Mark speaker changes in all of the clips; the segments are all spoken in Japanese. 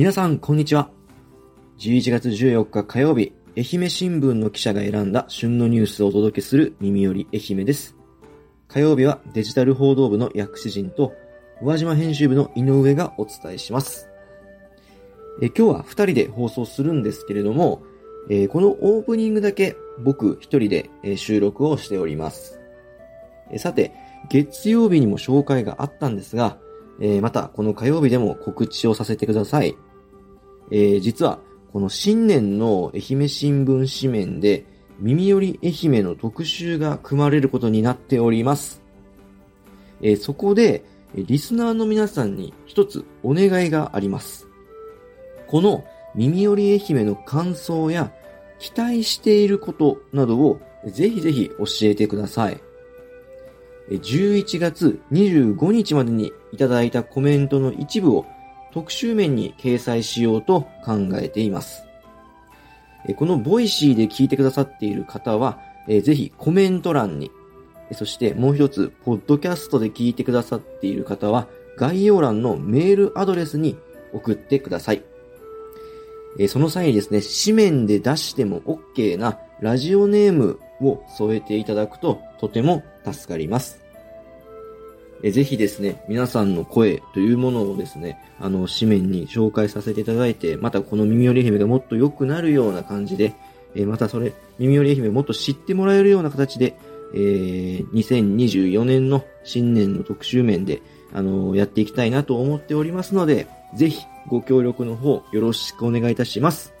Speaker 1: 皆さん、こんにちは。11月14日火曜日、愛媛新聞の記者が選んだ旬のニュースをお届けする耳より愛媛です。火曜日はデジタル報道部の薬師陣と、宇和島編集部の井上がお伝えします。え今日は二人で放送するんですけれども、え、このオープニングだけ僕一人で、収録をしております。えさて、月曜日にも紹介があったんですが、えまたこの火曜日でも告知をさせてください。えー、実は、この新年の愛媛新聞紙面で、耳より愛媛の特集が組まれることになっております。えー、そこで、リスナーの皆さんに一つお願いがあります。この耳より愛媛の感想や期待していることなどをぜひぜひ教えてください。11月25日までにいただいたコメントの一部を特集面に掲載しようと考えています。この Voicy で聞いてくださっている方は、ぜひコメント欄に、そしてもう一つ、ポッドキャストで聞いてくださっている方は、概要欄のメールアドレスに送ってください。その際にですね、紙面で出しても OK なラジオネームを添えていただくととても助かります。えぜひですね、皆さんの声というものをですね、あの、紙面に紹介させていただいて、またこの耳寄り愛媛がもっと良くなるような感じで、えまたそれ、耳寄り愛媛をもっと知ってもらえるような形で、えー、2024年の新年の特集面で、あの、やっていきたいなと思っておりますので、ぜひご協力の方よろしくお願いいたします。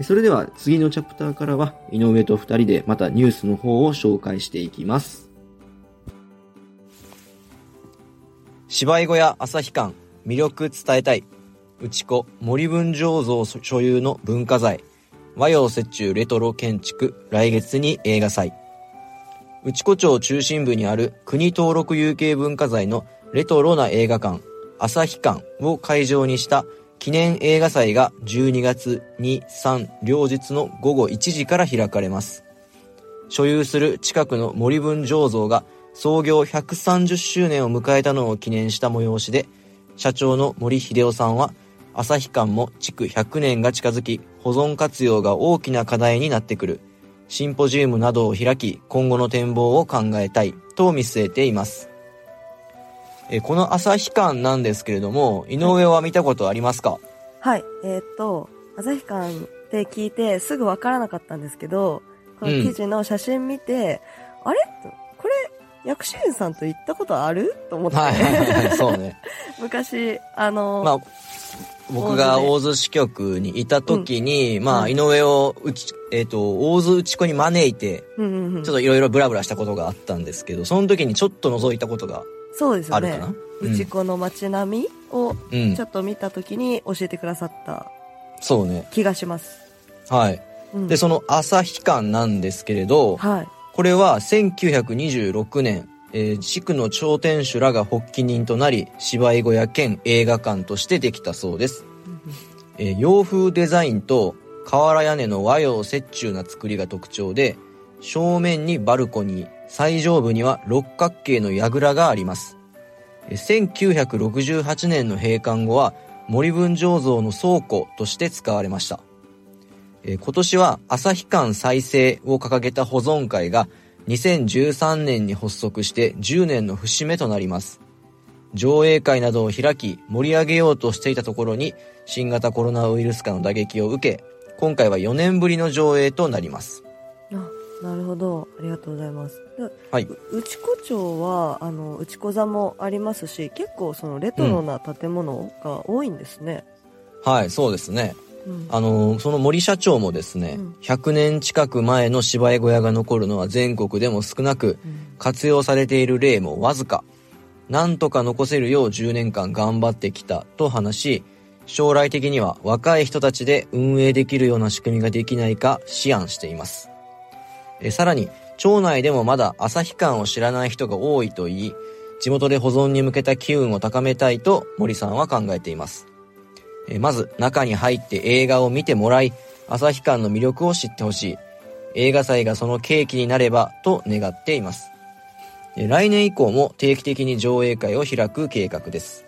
Speaker 1: それでは次のチャプターからは井上と二人でまたニュースの方を紹介していきます。
Speaker 2: 芝居小屋朝日館魅力伝えたい。内子森文醸造所有の文化財。和洋折衷レトロ建築来月に映画祭。内子町中心部にある国登録有形文化財のレトロな映画館朝日館を会場にした記念映画祭が12月2、3両日の午後1時から開かれます。所有する近くの森文醸造が創業130周年を迎えたのを記念した催しで、社長の森秀夫さんは、旭館も築100年が近づき、保存活用が大きな課題になってくる。シンポジウムなどを開き、今後の展望を考えたいと見据えています。えこの旭館なんですけれども、井上は見たことありますか？
Speaker 3: はい、えー、っと、旭館って聞いてすぐわからなかったんですけど、この記事の写真見て、うん、あれ？薬師園さんと行ったことある？と思って。はいはいはい、そうね。昔、あのー、まあ、
Speaker 2: 僕が大津支局にいた時に、うん、まあ、井上をうち、えっ、ー、と、大津内子に招いて、ちょっといろいろブラブラしたことがあったんですけど、その時にちょっと覗いたことがそうですよね。
Speaker 3: 内子の街並みをちょっと見た時に教えてくださったそうね気がします。
Speaker 2: はい。うん、で、その朝日館なんですけれど、はい。これは1926年、えー、地区の頂点主らが発起人となり、芝居小屋兼映画館としてできたそうです。えー、洋風デザインと瓦屋根の和洋折衷な作りが特徴で、正面にバルコニー、最上部には六角形の櫓があります。1968年の閉館後は森文醸造の倉庫として使われました。えー、今年は朝日館再生を掲げた保存会が2013年に発足して10年の節目となります。上映会などを開き盛り上げようとしていたところに新型コロナウイルス化の打撃を受け、今回は4年ぶりの上映となります。
Speaker 3: あ、なるほど。ありがとうございます。はい。内子町は、あの、内子座もありますし、結構そのレトロな建物が多いんですね。
Speaker 2: うん、はい、そうですね。あの、その森社長もですね、うん、100年近く前の芝居小屋が残るのは全国でも少なく、うん、活用されている例もわずか。なんとか残せるよう10年間頑張ってきたと話し、将来的には若い人たちで運営できるような仕組みができないか思案しています。えさらに、町内でもまだ朝日館を知らない人が多いと言い、地元で保存に向けた機運を高めたいと森さんは考えています。えまず中に入って映画を見てもらい、朝日館の魅力を知ってほしい。映画祭がその契機になればと願っています。来年以降も定期的に上映会を開く計画です。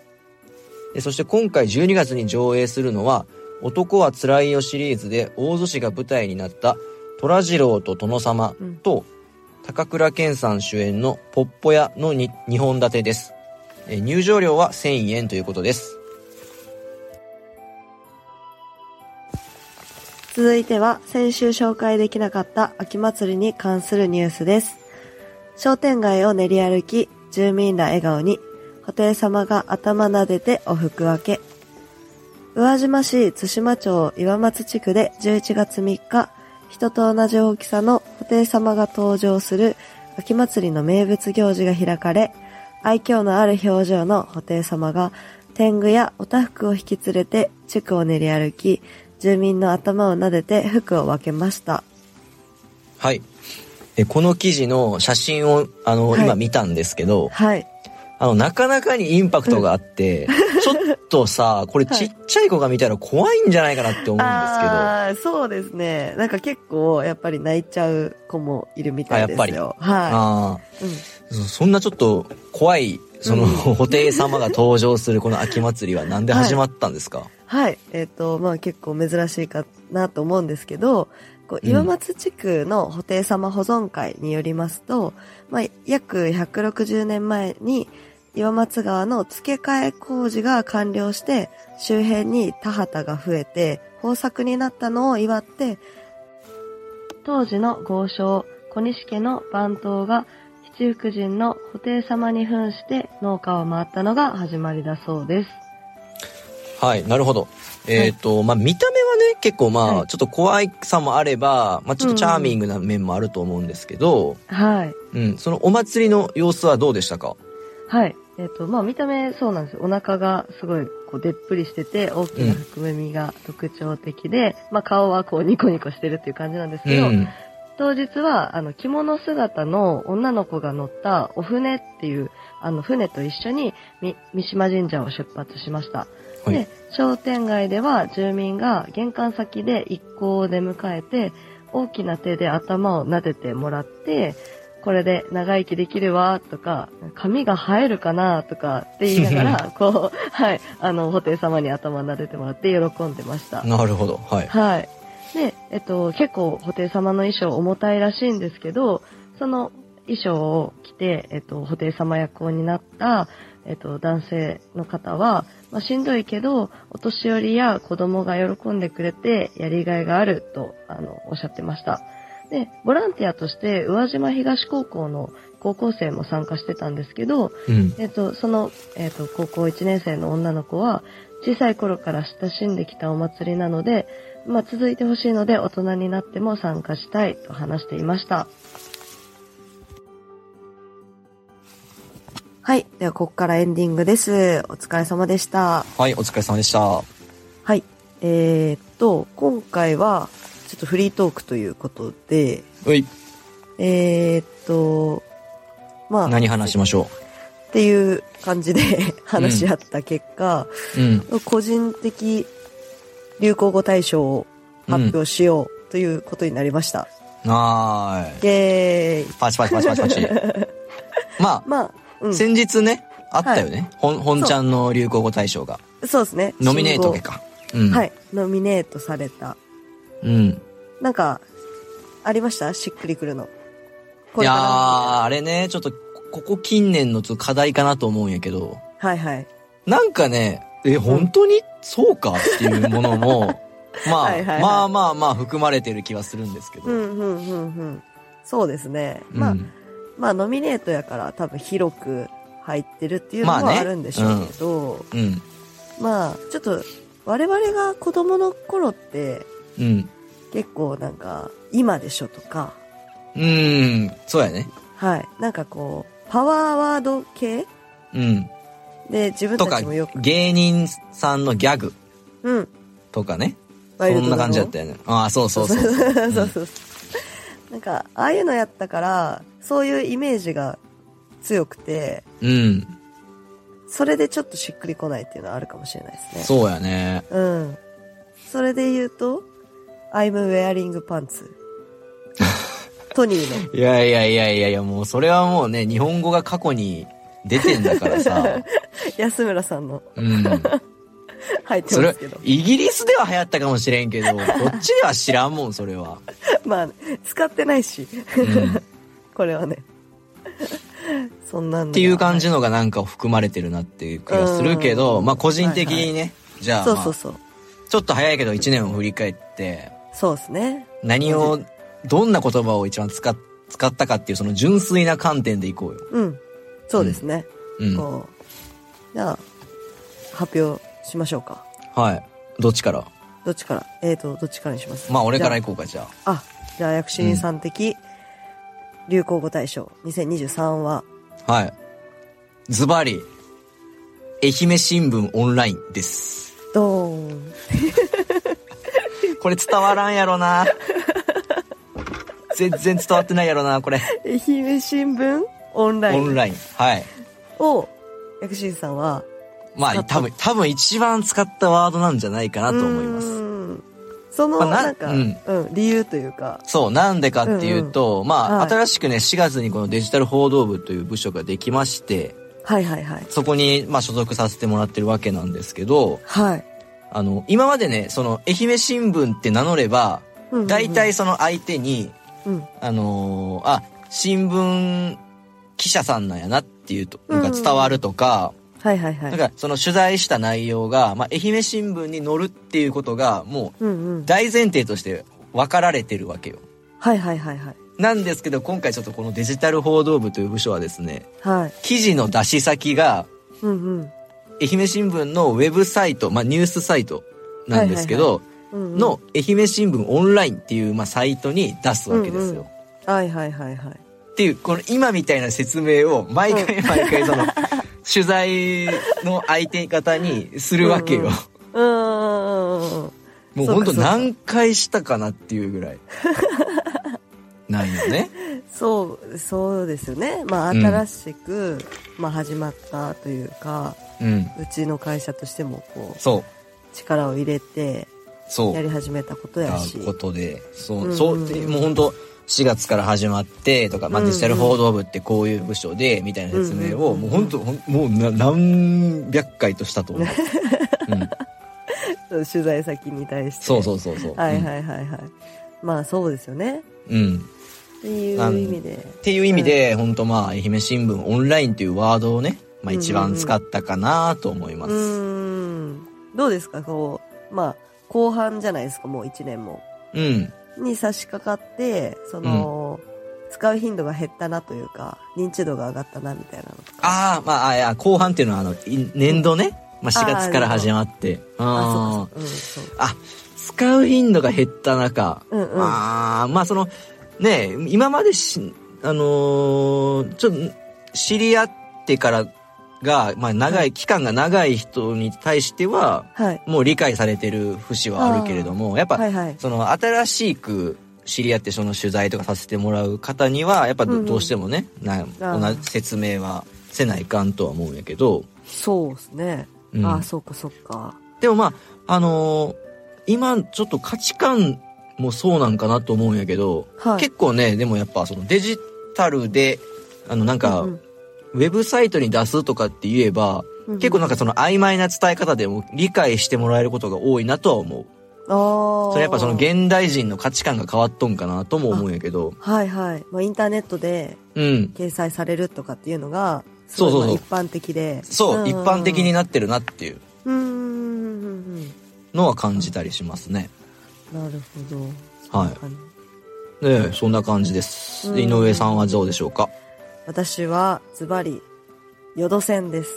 Speaker 2: でそして今回12月に上映するのは、男はつらいよシリーズで大洲市が舞台になった虎次郎と殿様と、高倉健さん主演のポッポ屋の 2, 2本立てです。えー入場料は1000円ということです。
Speaker 3: 続いては先週紹介できなかった秋祭りに関するニュースです。商店街を練り歩き、住民ら笑顔に、布袋様が頭撫でてお福分け。宇和島市津島町岩松地区で11月3日、人と同じ大きさの布袋様が登場する秋祭りの名物行事が開かれ、愛嬌のある表情の布袋様が天狗やおたふくを引き連れて地区を練り歩き、住民の頭を撫でて服を分けました。
Speaker 2: はい。えこの記事の写真を、あの、
Speaker 3: はい
Speaker 2: 今見たんですけど、
Speaker 3: はい。
Speaker 2: あの、なかなかにインパクトがあって、ちょっとさ、これちっちゃい子が見たら怖いんじゃないかなって思うんですけど、
Speaker 3: あーそうですね。なんか結構やっぱり泣いちゃう子もいるみたいですよ。は
Speaker 2: あ
Speaker 3: い。うん
Speaker 2: ーそそんなちょっと怖い、その、
Speaker 3: うん。
Speaker 2: 布袋様が登場するこの秋祭りはなんで始まったんですか、
Speaker 3: はい。えっ、と、まあ結構珍しいかなと思うんですけど、こう
Speaker 2: うん。
Speaker 3: 岩松地区の布袋様保存会によりますと、まあ約160年前に岩松川の付け替え工事が完了して、周辺に田畑が増えて、豊作になったのを祝って、当時の豪商、小西家の番頭が七福神の布袋様に扮して農家を回ったのが始まりだそうです。
Speaker 2: はい、なるほど。えっ、と、まあ、見た目はね、結構まあ、
Speaker 3: はい
Speaker 2: ちょっと怖いさもあれば、まあ、ちょっとチャーミングな面もあると思うんですけど、
Speaker 3: はい。
Speaker 2: うん、そのお祭りの様子はどうでしたか？
Speaker 3: はい。えっ、と、まあ見た目そうなんですよ。お腹がすごいこうでっぷりしてて、大きな含みが特徴的で、まあ顔はこうニコニコしてるっていう感じなんですけど、
Speaker 2: うん。
Speaker 3: 当日はあの着物姿の女の子が乗ったお船っていう、あの船と一緒にみ三島神社を出発しました。
Speaker 2: はい
Speaker 3: で、商店街では住民が玄関先で一行を出迎えて、大きな手で頭を撫でてもらって、これで長生きできるわ、とか、髪が生えるかな、とかって言いながら、こう、はい、あの、布袋様に頭撫でてもらって喜んでました。
Speaker 2: なるほど。はい。
Speaker 3: はい。で、えっと、結構、布袋様の衣装重たいらしいんですけど、その衣装を着て、えっと、布袋様役を担った、えっと、男性の方は、まあ、しんどいけど、お年寄りや子供が喜んでくれて、やりがいがあると、あの、おっしゃってました。で、ボランティアとして、宇和島東高校の高校生も参加してたんですけど、
Speaker 2: うん。
Speaker 3: えっと、その、えっと、高校1年生の女の子は、小さい頃から親しんできたお祭りなので、まあ、続いてほしいので、大人になっても参加したいと話していました。はい。では、ここからエンディングです。お疲れ様でした。
Speaker 2: はい、お疲れ様でした。
Speaker 3: はい。えー、っと、今回は、ちょっとフリートークということで、
Speaker 2: うい、
Speaker 3: えー、っと、まあ、
Speaker 2: 何話しましょ
Speaker 3: っていう感じで 話し合った結果、
Speaker 2: う。うん。
Speaker 3: 個人的流行語大賞を発表しようということになりました。
Speaker 2: はーい。
Speaker 3: イェーイ。
Speaker 2: パチパチパチパチパチ。ま
Speaker 3: まあ、う
Speaker 2: あ、
Speaker 3: ん。
Speaker 2: 先日ね、あったよね。本、本ちゃんの流行語大賞が。
Speaker 3: そうですね。
Speaker 2: ノミネート
Speaker 3: 信
Speaker 2: か。うん。
Speaker 3: 号。はい。ノミネートされた。
Speaker 2: うん。
Speaker 3: なんか、ありました？しっくりくるの。
Speaker 2: いやー、
Speaker 3: は
Speaker 2: あれね、ちょっと、ここ近年のちょっと課題かなと思うんやけど、
Speaker 3: いはい。
Speaker 2: なんかね、え、本当に？そうかっていうものも、まあ、
Speaker 3: はいはいはい
Speaker 2: まあまあまあ含まれてる気はするんですけど。
Speaker 3: うん、うん、うん、うん。そうですね。まあ、
Speaker 2: うん
Speaker 3: まあ、ノミネートやから多分広く入ってるっていうの
Speaker 2: まあね
Speaker 3: はあるんでしょうけど、
Speaker 2: うん。
Speaker 3: まあ、ちょっと、我々が子供の頃って、
Speaker 2: うん。
Speaker 3: 結構なんか、今でしょとか、
Speaker 2: うん。そうやね。
Speaker 3: はい。なんかこう、パワーワード系
Speaker 2: うん。
Speaker 3: で自分
Speaker 2: とか
Speaker 3: たちもよく、、
Speaker 2: 芸人さんのギャグ
Speaker 3: うん。
Speaker 2: とかね。
Speaker 3: ワイルド
Speaker 2: そんな感じだ
Speaker 3: だ
Speaker 2: ったよね。ああ、そうそうそう。
Speaker 3: そうそうそうそう。なんか、ああいうのやったから、そういうイメージが強くて、
Speaker 2: うん。
Speaker 3: それでちょっとしっくりこないっていうのはあるかもしれないですね。
Speaker 2: そうやね。
Speaker 3: うん。それで言うと、I'm wearing pants. トニーの。
Speaker 2: いやいやいやいやいや、もうそれはもうね、日本語が過去に出てんだからさ。
Speaker 3: 安村さんの
Speaker 2: うん。
Speaker 3: 入って
Speaker 2: それ
Speaker 3: ますけど、。
Speaker 2: イギリスでは流行ったかもしれんけど、こっちでは知らんもん、それは。
Speaker 3: まあ、使ってないし、
Speaker 2: うん。っ
Speaker 3: これはね。そんなん
Speaker 2: ていう感じ
Speaker 3: の。
Speaker 2: のがなんか含まれてるなっていう気がするけど、
Speaker 3: うん
Speaker 2: まあ個人的にね、じゃあ、まあ
Speaker 3: そうそうそう。
Speaker 2: ちょっと早いけど1年を振り返って、
Speaker 3: そうですね。
Speaker 2: 何を、どんな言葉を一番使っ使ったかっていうその純粋な観点でいこうよ。
Speaker 3: うん。そうですね。
Speaker 2: うん。
Speaker 3: こうじゃあ、発表しましょうか。
Speaker 2: はい。どっちから？
Speaker 3: どっちから？えーと、どっちからにします？
Speaker 2: まあ俺から
Speaker 3: じ
Speaker 2: 行こうか、じゃ
Speaker 3: ゃあ。あ、じゃあ、薬師院さん的流行語大賞2023は、
Speaker 2: あ。はい。ズバリ、愛媛新聞オンラインです。
Speaker 3: ドーン。
Speaker 2: これ伝わらんやろな。全然伝わってないやろな、これ。
Speaker 3: 愛媛新聞？オンライン
Speaker 2: オンライン。はい。
Speaker 3: を、薬師院さんは、
Speaker 2: まあ、多分、多分一番使ったワードなんじゃないかなと思います。
Speaker 3: うーんその、
Speaker 2: まあな
Speaker 3: なんか、
Speaker 2: う
Speaker 3: うんん、理由というか、
Speaker 2: そう、なんでかっていうと、まあ、
Speaker 3: はい
Speaker 2: 新しくね、4月にこのデジタル報道部という部署ができまして、
Speaker 3: はいはいはい。
Speaker 2: そこに、まあ、所属させてもらってるわけなんですけど、
Speaker 3: はい。
Speaker 2: あの、今までね、その、愛媛新聞って名乗れば、
Speaker 3: うんうんうん
Speaker 2: 大体、その相手に、
Speaker 3: うん。
Speaker 2: あのーあ、新聞記者さんなんやなっていうと、なんか伝わるとか、
Speaker 3: はいはいはい。
Speaker 2: なんかその取材した内容が、まあ、愛媛新聞に載るっていうことが、もう
Speaker 3: うんうん。
Speaker 2: 大前提として分かられてるわけよ。
Speaker 3: はいはいはいはい。
Speaker 2: なんですけど、今回ちょっとこのデジタル報道部という部署はですね、
Speaker 3: はい。
Speaker 2: 記事の出し先が、
Speaker 3: うんうん。
Speaker 2: 愛媛新聞のウェブサイト、まあ、ニュースサイトなんですけど、
Speaker 3: うんうん、
Speaker 2: の愛媛新聞オンラインっていう、まあ、サイトに出すわけですよ。
Speaker 3: はいはいはいはい。
Speaker 2: っていう、この今みたいな説明を毎回毎回その、取材の相手方にするわけよ。
Speaker 3: うんうんうーん。
Speaker 2: もうほんと何回したかなっていうぐらい。ないよね。
Speaker 3: そう、そうですよね。まあ、
Speaker 2: うん
Speaker 3: 新しく、まあ、始まったというか、
Speaker 2: うん。
Speaker 3: うちの会社としても、こう、
Speaker 2: そう。
Speaker 3: 力を入れて、
Speaker 2: そう。
Speaker 3: やり始めたことやし。
Speaker 2: ことで、そうう、
Speaker 3: ん
Speaker 2: そう、でもう本当4月から始まってとか、まあ、
Speaker 3: うん
Speaker 2: デジタル報道部ってこういう部署で、みたいな説明を、
Speaker 3: うん
Speaker 2: もう本当もうな何百回としたと思う。うん、
Speaker 3: 取材先に対して。
Speaker 2: そうそうそうそう。
Speaker 3: はいはいはいはい。まあ、そうですよね。
Speaker 2: うん。うん。
Speaker 3: っていう意味で。
Speaker 2: っていう意味で、本当まあ、愛媛新聞オンラインっていうワードをね、まあ一番使ったかなと思います。
Speaker 3: うーん。どうですか？こう、まあ、後半じゃないですか、もう1年も。
Speaker 2: うん。
Speaker 3: に差し掛かって、その、使う頻度が減ったなというか、認知度が上がったなみたいなのとか。
Speaker 2: ああ、まあ、あいや、後半っていうのは、あの、い年度ね？まあ、4月から始まって。あ
Speaker 3: あ、そうか、そう。
Speaker 2: あ、使う頻度が減った中。
Speaker 3: うん、うん、うん。
Speaker 2: ああ、まあその、ね今までし、あのーちょっと、知り合ってからが、まあ長い、期間が長い人に対しては、
Speaker 3: はい。
Speaker 2: もう理解されてる節はあるけれども、やっぱ、
Speaker 3: はいはい。
Speaker 2: その新しく知り合ってその取材とかさせてもらう方には、やっぱど,、
Speaker 3: う
Speaker 2: してもね、な
Speaker 3: ー
Speaker 2: 同じ説明はせないかんとは思うんやけど、
Speaker 3: そうですね。
Speaker 2: うん
Speaker 3: ああ、そうか、そうか。
Speaker 2: でもまあ、あのー今ちょっと価値観もそうなんかなと思うんやけど、
Speaker 3: はい。
Speaker 2: 結構ね、でもやっぱそのデジタルで、あのなんか、
Speaker 3: うん
Speaker 2: ウェブサイトに出すとかって言えば、
Speaker 3: うん
Speaker 2: 結構なんかその曖昧な伝え方でも理解してもらえることが多いなとは思う。
Speaker 3: ああ。
Speaker 2: それやっぱその現代人の価値観が変わっとんかなとも思うんやけど、
Speaker 3: はいはい。まあ、インターネットで
Speaker 2: うん。
Speaker 3: 掲載されるとかっていうのが、
Speaker 2: そうそうそう
Speaker 3: 一般的で。
Speaker 2: そう、
Speaker 3: ん
Speaker 2: 一般的になってるなっていう
Speaker 3: うんうんうんうん
Speaker 2: のは感じたりしますね。
Speaker 3: うん。なるほど。
Speaker 2: はいねえそんな感じです。井上さんはどうでしょうか？
Speaker 3: 私は、ズバリ、淀線です。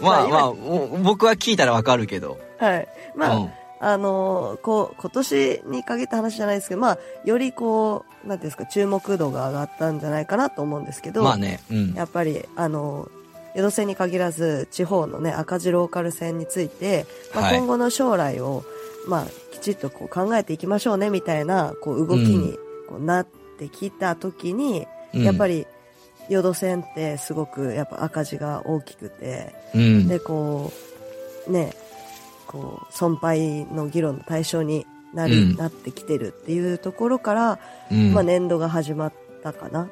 Speaker 2: まあまあ、お僕は聞いたらわかるけど。
Speaker 3: はい。まあ、
Speaker 2: うん
Speaker 3: あのーこう、今年に限った話じゃないですけど、まあ、よりこう、なんていうんですか、注目度が上がったんじゃないかなと思うんですけど、
Speaker 2: まあね、うん。
Speaker 3: やっぱり、あの、淀線に限らず、地方のね、赤字ローカル線について、まあ、
Speaker 2: はい
Speaker 3: 今後の将来を、まあ、きちっとこう考えていきましょうね、みたいな、こう、動きにこうなってきた時に、
Speaker 2: うん
Speaker 3: やっぱり、淀線ってすごく、やっぱ赤字が大きくて、
Speaker 2: うん。
Speaker 3: で、こう、ね、こう、損廃の議論の対象になり、
Speaker 2: うん
Speaker 3: なってきてるっていうところから、
Speaker 2: うん
Speaker 3: まあ、年度が始まったかな。っ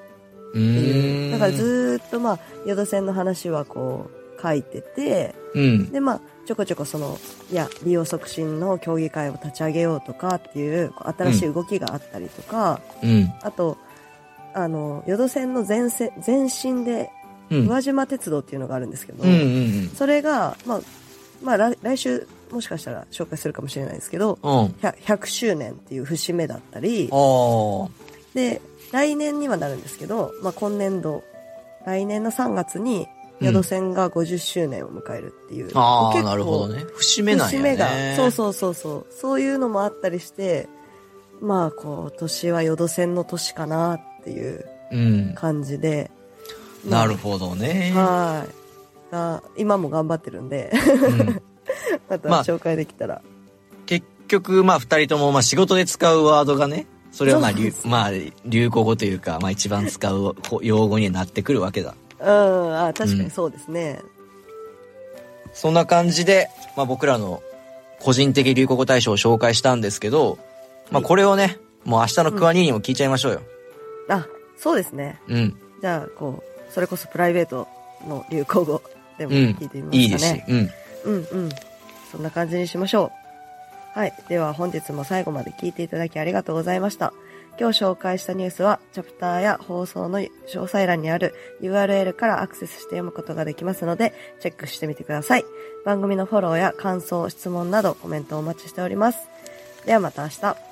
Speaker 3: ていう。だからずーっとまあ、淀線の話はこう、書いてて、
Speaker 2: うん。
Speaker 3: でまあ、ちょこちょこその、いや、利用促進の協議会を立ち上げようとかっていう、新しい動きがあったりとか、
Speaker 2: うん。
Speaker 3: あと、あの、淀線の前線、前身で、
Speaker 2: うん。
Speaker 3: 宇和島鉄道っていうのがあるんですけど、
Speaker 2: うんうん
Speaker 3: それが、まあ、まあ、来来週、もしかしたら紹介するかもしれないですけど、
Speaker 2: うん。うん。
Speaker 3: 100, 100周年っていう節目だったり、
Speaker 2: あ
Speaker 3: で、来年にはなるんですけど、まあ、今年度、来年の3月に、宿線が50周年を迎えるっていう。
Speaker 2: あ。ああ、
Speaker 3: 結構
Speaker 2: なるほどね。節目なんやね。
Speaker 3: 節目が、そうそうそうそう。そういうのもあったりして、まあ、こう、年は淀線の年かなっていう
Speaker 2: うん。
Speaker 3: 感じで。まあ
Speaker 2: なるほどね。
Speaker 3: はい。が今も頑張ってるんで、
Speaker 2: うん
Speaker 3: また
Speaker 2: まあ
Speaker 3: 紹介できたら。
Speaker 2: 結局、まあ、二人とも、まあ、仕事で使うワードがね、それはまあ、流まあ、流行語というか、まあ、一番使う用語になってくるわけだ。
Speaker 3: うん、あ確かにそうですね。
Speaker 2: そんな感じで、まあ、僕らの個人的流行語大賞を紹介したんですけど、まあ、これをね、もう明日のクワニーにも聞いちゃいましょうよ。
Speaker 3: あ、そうですね。
Speaker 2: うん。
Speaker 3: じゃあ、こう、それこそプライベートの流行語でも
Speaker 2: うん
Speaker 3: 聞いてみますかね。
Speaker 2: いいですし。うん。
Speaker 3: うんうん。そんな感じにしましょう。はい。では本日も最後まで聞いていただきありがとうございました。今日紹介したニュースは、チャプターや放送の詳細欄にある URL からアクセスして読むことができますので、チェックしてみてください。番組のフォローや感想、質問などコメントをお待ちしております。ではまた明日。